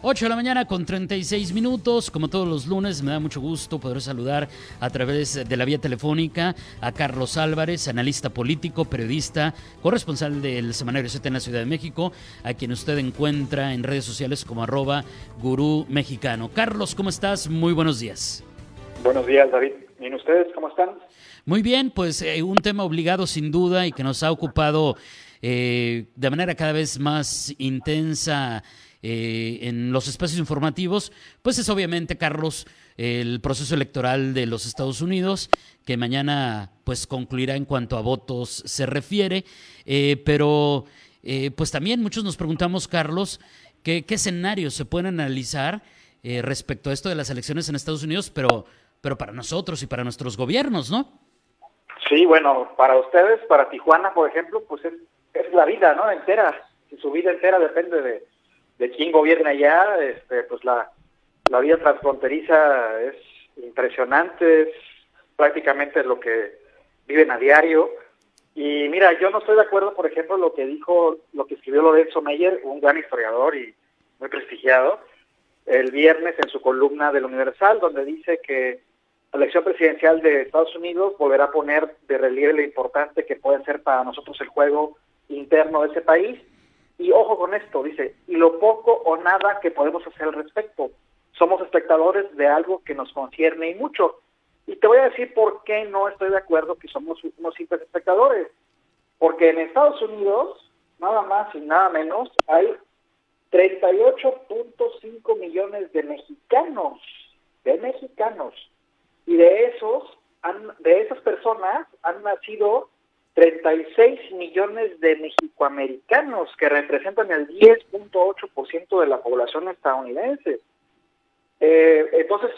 8 de la mañana con 36 minutos. Como todos los lunes, me da mucho gusto poder saludar a través de la vía telefónica a Carlos Álvarez, analista político, periodista, corresponsal del Semanario 7 en la Ciudad de México, a quien usted encuentra en redes sociales como arroba gurú mexicano. Carlos, ¿cómo estás? Muy buenos días. Buenos días, David. ¿Y ustedes cómo están? Muy bien, pues eh, un tema obligado sin duda y que nos ha ocupado eh, de manera cada vez más intensa eh, en los espacios informativos, pues es obviamente, Carlos, el proceso electoral de los Estados Unidos, que mañana pues concluirá en cuanto a votos se refiere, eh, pero eh, pues también muchos nos preguntamos, Carlos, ¿qué, escenarios se pueden analizar respecto a esto de las elecciones en Estados Unidos, pero, pero para nosotros y para nuestros gobiernos, ¿no? Sí, bueno, para ustedes, para Tijuana, por ejemplo, pues es, es la vida, ¿no? Entera, su vida entera depende de de quién gobierna allá, este, pues la, vida transfronteriza es impresionante, es prácticamente lo que viven a diario. Y mira, yo no estoy de acuerdo, por ejemplo, lo que dijo, lo que escribió Lorenzo Meyer, un gran historiador y muy prestigiado, el viernes en su columna del Universal, donde dice que la elección presidencial de Estados Unidos volverá a poner de relieve lo importante que puede ser para nosotros el juego interno de ese país y ojo con esto, dice, y lo poco o nada que podemos hacer al respecto. Somos espectadores de algo que nos concierne y mucho. Y te voy a decir por qué no estoy de acuerdo que somos unos simples espectadores. Porque en Estados Unidos, nada más y nada menos, hay 38.5 millones de mexicanos, de mexicanos. Y de esos, han, de esas personas han nacido 36 millones de mexicoamericanos que representan el 10.8% de la población estadounidense. Eh, entonces,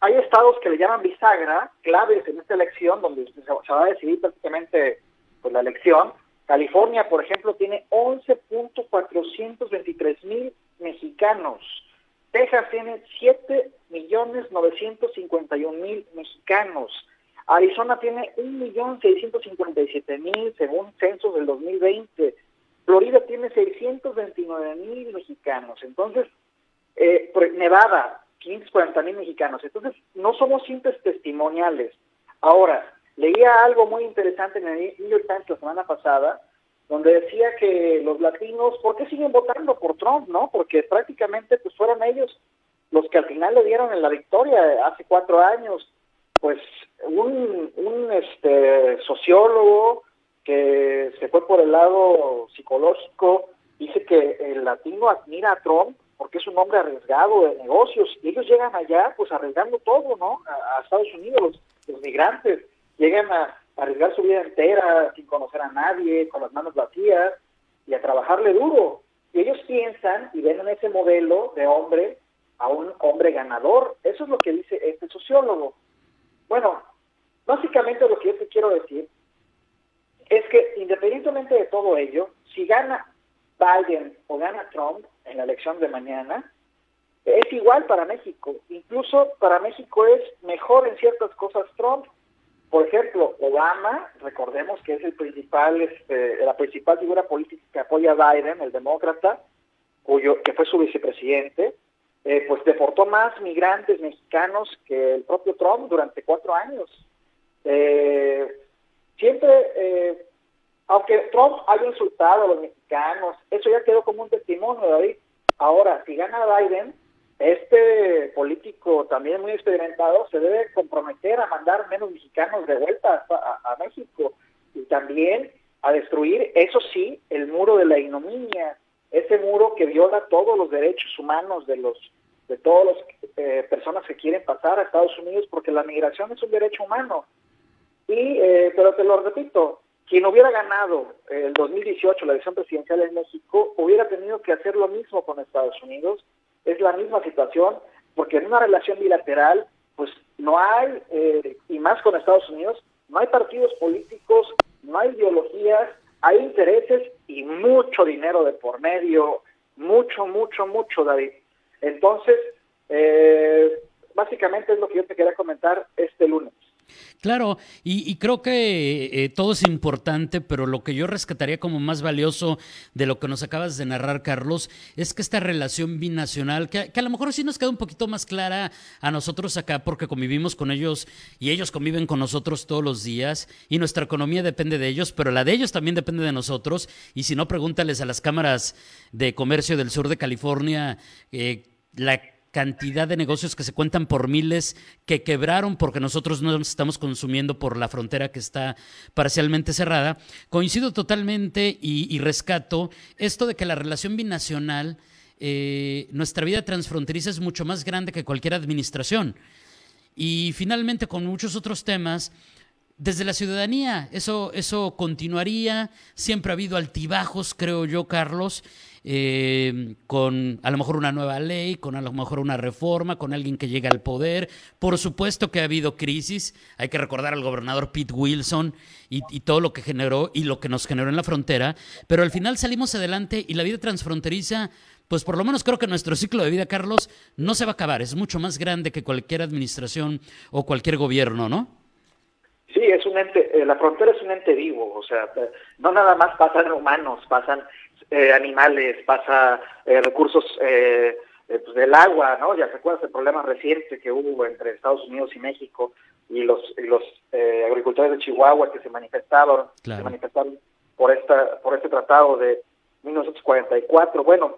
hay estados que le llaman bisagra, claves en esta elección, donde se, va a decidir prácticamente pues, la elección. California, por ejemplo, tiene 11.423 mil mexicanos. Texas tiene 7 millones 951 mil mexicanos. Arizona tiene 1.657.000 según censos del 2020. Florida tiene 629.000 mexicanos. Entonces, eh, Nevada, 540.000 mexicanos. Entonces, no somos simples testimoniales. Ahora, leía algo muy interesante en el New York Times la semana pasada, donde decía que los latinos, ¿por qué siguen votando por Trump? no Porque prácticamente pues fueron ellos los que al final le dieron en la victoria hace cuatro años pues un, este, sociólogo que se fue por el lado psicológico dice que el latino admira a Trump porque es un hombre arriesgado de negocios y ellos llegan allá pues arriesgando todo, ¿no? A, Estados Unidos, los, migrantes llegan a, arriesgar su vida entera sin conocer a nadie, con las manos vacías y a trabajarle duro. Y ellos piensan y ven en ese modelo de hombre a un hombre ganador. Eso es lo que dice este sociólogo. Bueno, básicamente lo que yo te quiero decir es que independientemente de todo ello, si gana Biden o gana Trump en la elección de mañana, es igual para México. Incluso para México es mejor en ciertas cosas Trump. Por ejemplo, Obama, recordemos que es el principal, este, la principal figura política que apoya a Biden, el demócrata, cuyo, que fue su vicepresidente, eh, pues deportó más migrantes mexicanos que el propio Trump durante cuatro años. Eh, siempre, eh, aunque Trump haya insultado a los mexicanos, eso ya quedó como un testimonio, David. Ahora, si gana Biden, este político también muy experimentado se debe comprometer a mandar menos mexicanos de vuelta a, a México y también a destruir, eso sí, el muro de la ignominia, ese muro que viola todos los derechos humanos de los de todas las eh, personas que quieren pasar a Estados Unidos porque la migración es un derecho humano. Y, eh, pero te lo repito, quien hubiera ganado el 2018 la elección presidencial en México hubiera tenido que hacer lo mismo con Estados Unidos. Es la misma situación porque en una relación bilateral pues no hay, eh, y más con Estados Unidos, no hay partidos políticos, no hay ideologías, hay intereses y mucho dinero de por medio, mucho, mucho, mucho, David. Entonces, eh, básicamente es lo que yo te quería comentar este lunes. Claro, y, creo que eh, todo es importante, pero lo que yo rescataría como más valioso de lo que nos acabas de narrar, Carlos, es que esta relación binacional, que, a lo mejor sí nos queda un poquito más clara a nosotros acá, porque convivimos con ellos y ellos conviven con nosotros todos los días, y nuestra economía depende de ellos, pero la de ellos también depende de nosotros, y si no, pregúntales a las cámaras de comercio del sur de California, eh, la cantidad de negocios que se cuentan por miles que quebraron porque nosotros no estamos consumiendo por la frontera que está parcialmente cerrada. Coincido totalmente y, rescato esto de que la relación binacional, eh, nuestra vida transfronteriza es mucho más grande que cualquier administración. Y finalmente, con muchos otros temas, desde la ciudadanía, eso, eso continuaría. Siempre ha habido altibajos, creo yo, Carlos. Eh, con a lo mejor una nueva ley, con a lo mejor una reforma, con alguien que llega al poder. Por supuesto que ha habido crisis. Hay que recordar al gobernador Pete Wilson y, todo lo que generó y lo que nos generó en la frontera. Pero al final salimos adelante y la vida transfronteriza. Pues por lo menos creo que nuestro ciclo de vida, Carlos, no se va a acabar. Es mucho más grande que cualquier administración o cualquier gobierno, ¿no? Sí, es un ente, eh, la frontera es un ente vivo, o sea, no nada más pasan humanos, pasan eh, animales, pasa eh, recursos eh, pues del agua, ¿no? Ya se acuerdas el problema reciente que hubo entre Estados Unidos y México y los, los agricultores de Chihuahua que se manifestaron, se manifestaron por esta por este tratado de 1944. Bueno,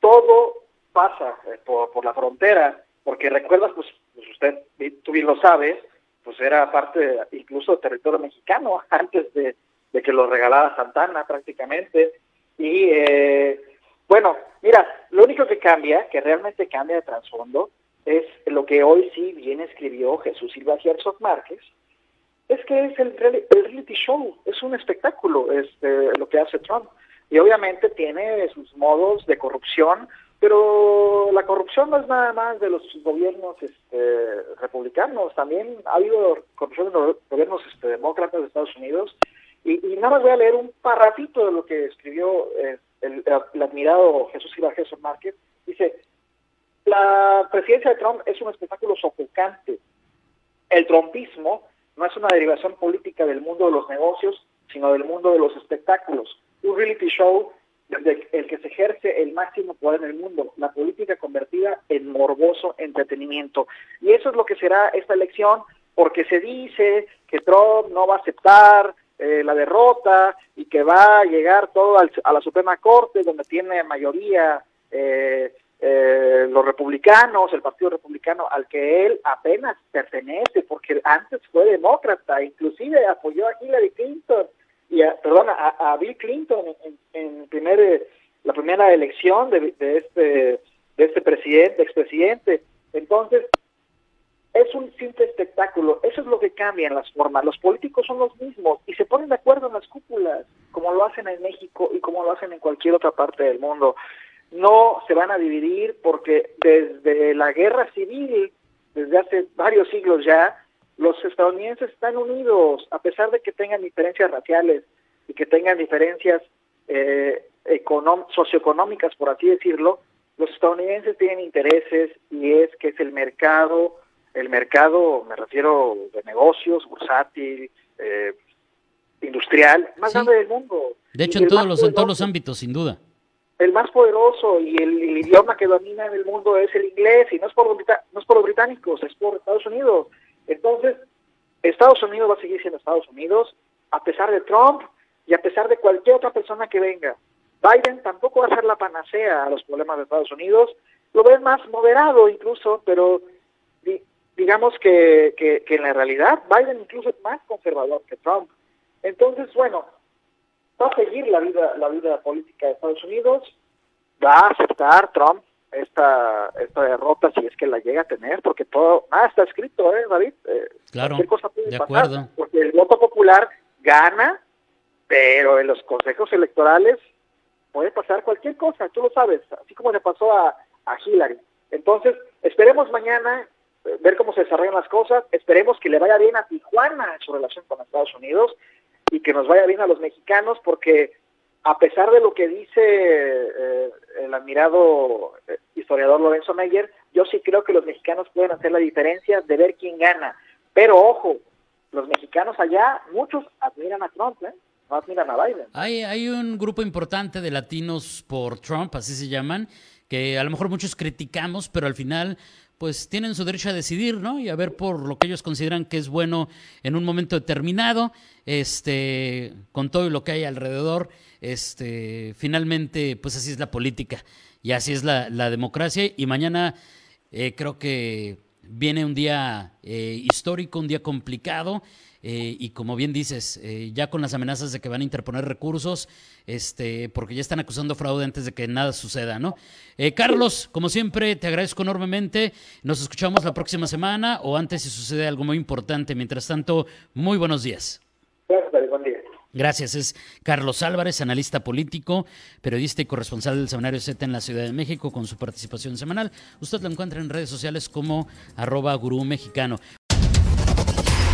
todo pasa por, por la frontera, porque recuerdas, pues, pues, usted, tú bien lo sabes, pues era parte incluso del territorio mexicano antes de, de que lo regalara Santana prácticamente. Y eh, bueno, mira, lo único que cambia, que realmente cambia de trasfondo, es lo que hoy sí bien escribió Jesús Silva Herzog Márquez, es que es el, reality show, es un espectáculo, es este, lo que hace Trump. Y obviamente tiene sus modos de corrupción, pero la corrupción no es nada más de los gobiernos este, republicanos, también ha habido corrupción de los gobiernos este, demócratas de Estados Unidos nada más voy a leer un parrafito de lo que escribió eh, el, admirado Jesús Jesús Márquez. Dice, la presidencia de Trump es un espectáculo sofocante. El trumpismo no es una derivación política del mundo de los negocios, sino del mundo de los espectáculos. Un reality show desde el que se ejerce el máximo poder en el mundo, la política convertida en morboso entretenimiento. Y eso es lo que será esta elección, porque se dice que Trump no va a aceptar eh, la derrota y que va a llegar todo a la Suprema Corte, donde tiene mayoría eh, eh, los republicanos, el Partido Republicano, al que él apenas pertenece, porque antes fue demócrata, inclusive apoyó a Hillary Clinton y a, perdón, a, Bill Clinton en, primer, la primera elección de, de este de este presidente, expresidente. Entonces, es un simple espectáculo. Eso es lo que cambia en las formas. Los políticos son los mismos y se ponen de acuerdo en las cúpulas, como lo hacen en México y como lo hacen en cualquier otra parte del mundo. No se van a dividir porque desde la guerra civil, desde hace varios siglos ya, los estadounidenses están unidos, a pesar de que tengan diferencias raciales y que tengan diferencias eh, socioeconómicas, por así decirlo, los estadounidenses tienen intereses y es que es el mercado el mercado, me refiero de negocios, bursátil, eh, industrial, más grande del mundo. De hecho, en todos, los, en todos los ámbitos, sin duda. El más poderoso y el, idioma que domina en el mundo es el inglés, y no es, por los, no es por los británicos, es por Estados Unidos. Entonces, Estados Unidos va a seguir siendo Estados Unidos, a pesar de Trump y a pesar de cualquier otra persona que venga. Biden tampoco va a ser la panacea a los problemas de Estados Unidos, lo ven más moderado incluso, pero digamos que, que, en la realidad Biden incluso es más conservador que Trump. Entonces, bueno, va a seguir la vida, la vida política de Estados Unidos, va a aceptar Trump esta, esta derrota si es que la llega a tener, porque todo, nada está escrito, ¿eh, David? Eh, claro, cosa puede de acuerdo. Porque el voto popular gana, pero en los consejos electorales puede pasar cualquier cosa, tú lo sabes, así como le pasó a, a Hillary. Entonces, esperemos mañana ver cómo se desarrollan las cosas. Esperemos que le vaya bien a Tijuana en su relación con Estados Unidos. y que nos vaya bien a los mexicanos porque a pesar de lo que dice eh, el admirado eh, historiador Lorenzo Meyer, yo sí creo que los mexicanos pueden hacer la diferencia de ver quién gana. Pero ojo, los mexicanos allá, muchos admiran a Trump, ¿eh? no admiran a Biden. Hay, hay un grupo importante de latinos por Trump, así se llaman, que a lo mejor muchos criticamos, pero al final pues tienen su derecho a decidir, ¿no? Y a ver por lo que ellos consideran que es bueno en un momento determinado, este, con todo lo que hay alrededor, este, finalmente, pues así es la política y así es la, democracia. Y mañana eh, creo que viene un día eh, histórico, un día complicado. Eh, y como bien dices, eh, ya con las amenazas de que van a interponer recursos, este, porque ya están acusando fraude antes de que nada suceda, ¿no? Eh, Carlos, como siempre, te agradezco enormemente. Nos escuchamos la próxima semana o antes si sucede algo muy importante. Mientras tanto, muy buenos días. Gracias, buen día. Gracias. Es Carlos Álvarez, analista político, periodista y corresponsal del Seminario Z en la Ciudad de México con su participación semanal. Usted lo encuentra en redes sociales como arroba gurú mexicano.